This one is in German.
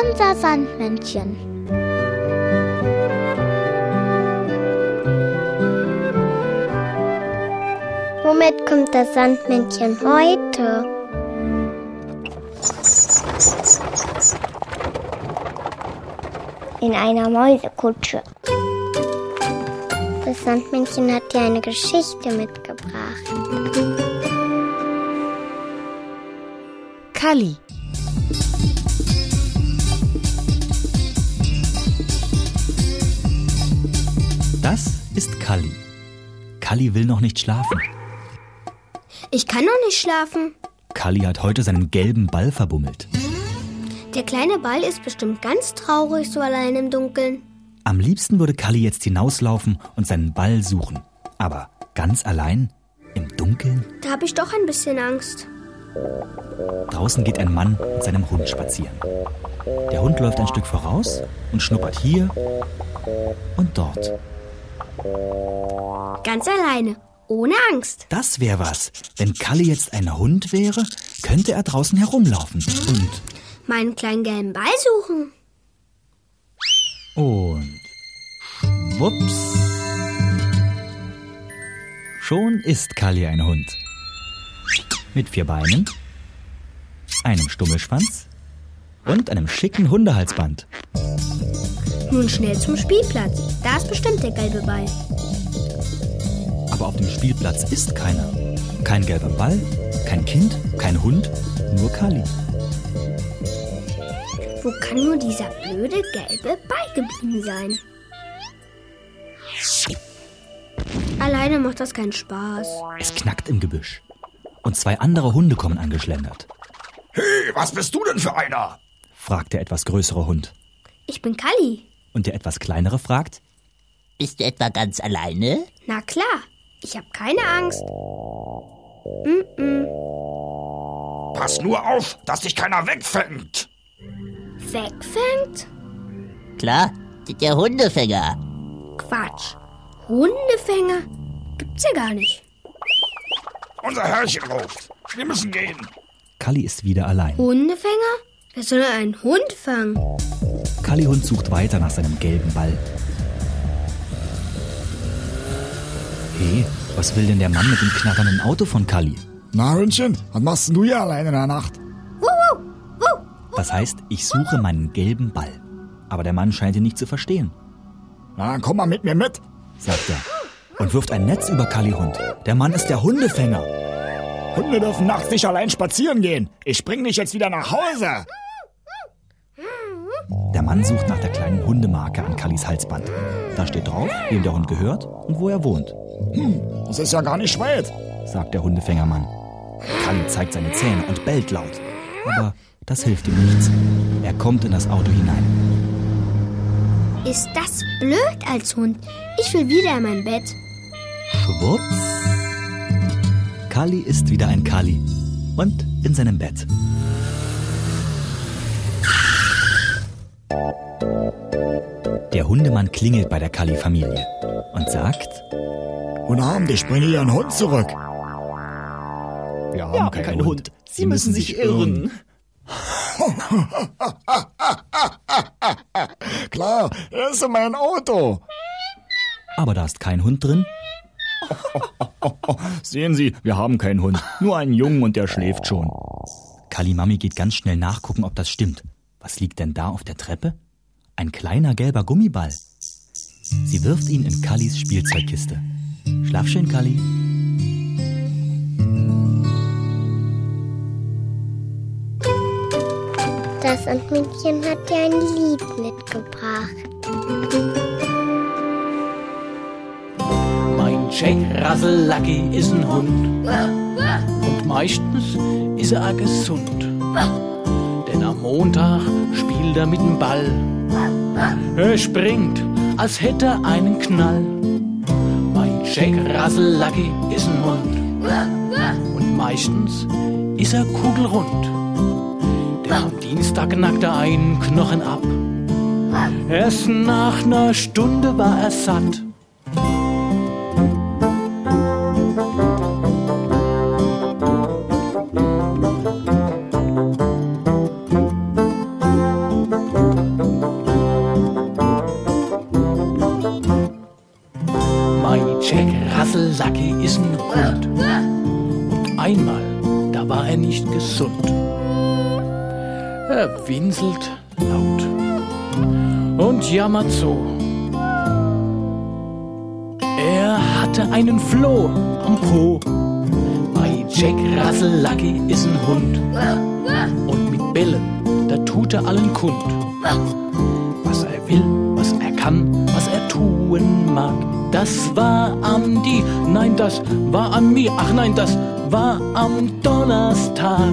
Unser Sandmännchen. Womit kommt das Sandmännchen heute? In einer Mäusekutsche. Das Sandmännchen hat dir eine Geschichte mitgebracht. Kalli. Kalli. Kalli will noch nicht schlafen. Ich kann noch nicht schlafen. Kalli hat heute seinen gelben Ball verbummelt. Der kleine Ball ist bestimmt ganz traurig so allein im Dunkeln. Am liebsten würde Kalli jetzt hinauslaufen und seinen Ball suchen. Aber ganz allein? Im Dunkeln? Da habe ich doch ein bisschen Angst. Draußen geht ein Mann mit seinem Hund spazieren. Der Hund läuft ein Stück voraus und schnuppert hier und dort. Ganz alleine, ohne Angst. Das wäre was. Wenn Kalli jetzt ein Hund wäre, könnte er draußen herumlaufen und Meinen kleinen gelben Ball suchen. Und wups. Schon ist Kalli ein Hund. Mit vier Beinen, einem Stummelschwanz und einem schicken Hundehalsband. Nun schnell zum Spielplatz. Da ist bestimmt der gelbe Ball. Aber auf dem Spielplatz ist keiner. Kein gelber Ball, kein Kind, kein Hund, nur Kalli. Wo kann nur dieser blöde gelbe Ball geblieben sein? Alleine macht das keinen Spaß. Es knackt im Gebüsch. Und zwei andere Hunde kommen angeschlendert. Hey, was bist du denn für einer? fragt der etwas größere Hund. Ich bin Kalli. Und der etwas kleinere fragt, Bist du etwa ganz alleine? Na klar, ich habe keine Angst. Mm-mm. Pass nur auf, dass dich keiner wegfängt. Wegfängt? Klar, der Hundefänger. Quatsch. Hundefänger? Gibt's ja gar nicht. Unser Herrchen ruft. Wir müssen gehen. Kalli ist wieder allein. Hundefänger? Wer soll einen Hund fangen? Kalli-Hund sucht weiter nach seinem gelben Ball. Hey, was will denn der Mann mit dem knatternden Auto von Kalli? Na, Hündchen, was machst denn du hier allein in der Nacht? Das heißt, ich suche meinen gelben Ball. Aber der Mann scheint ihn nicht zu verstehen, Na, dann komm mal mit mir mit. sagt er. Und wirft ein Netz über Kalli-Hund. Der Mann ist der Hundefänger. Hunde dürfen nachts nicht allein spazieren gehen. Ich bring dich jetzt wieder nach Hause. Der Mann sucht nach der kleinen Hundemarke an Kallis Halsband. Da steht drauf, wem der Hund gehört und wo er wohnt, Das ist ja gar nicht weit. sagt der Hundefängermann. Kalli zeigt seine Zähne und bellt laut. Aber das hilft ihm nichts. Er kommt in das Auto hinein. Ist das blöd als Hund? Ich will wieder in mein Bett. Schwupps. Kalli ist wieder ein Kalli. Und in seinem Bett. Der Hundemann klingelt bei der Kalli-Familie und sagt, Guten Abend, ich bringe Ihren Hund zurück. wir haben keinen, Hund. Sie müssen sich irren. Klar, er ist in mein Auto. Aber da ist kein Hund drin. Sehen Sie, wir haben keinen Hund. Nur einen Jungen und der schläft schon. Kalimami geht ganz schnell nachgucken, ob das stimmt. Was liegt denn da auf der Treppe? Ein kleiner gelber Gummiball. Sie wirft ihn in Kallis Spielzeugkiste. Schlaf schön, Kalli. Das Sandmännchen hat dir ein Lied mitgebracht. Jack Russell Lucky ist ein Hund. Und meistens ist er auch gesund. Denn am Montag spielt er mit dem Ball. Er springt, als hätte er einen Knall. Mein Jack Russell Lucky ist ein Hund. Und meistens ist er kugelrund. Denn am Dienstag knackt er einen Knochen ab. Erst nach einer Stunde war er satt. Einmal, da war er nicht gesund. Er winselt laut und jammert so. Er hatte einen Floh am Po. Bei Jack Russell Lucky ist ein Hund. Und mit Bällen, da tut er allen kund. Was er will, was er kann, was er tun mag. Das war am die, nein, das war an mir. Ach nein, das war am Donnerstag.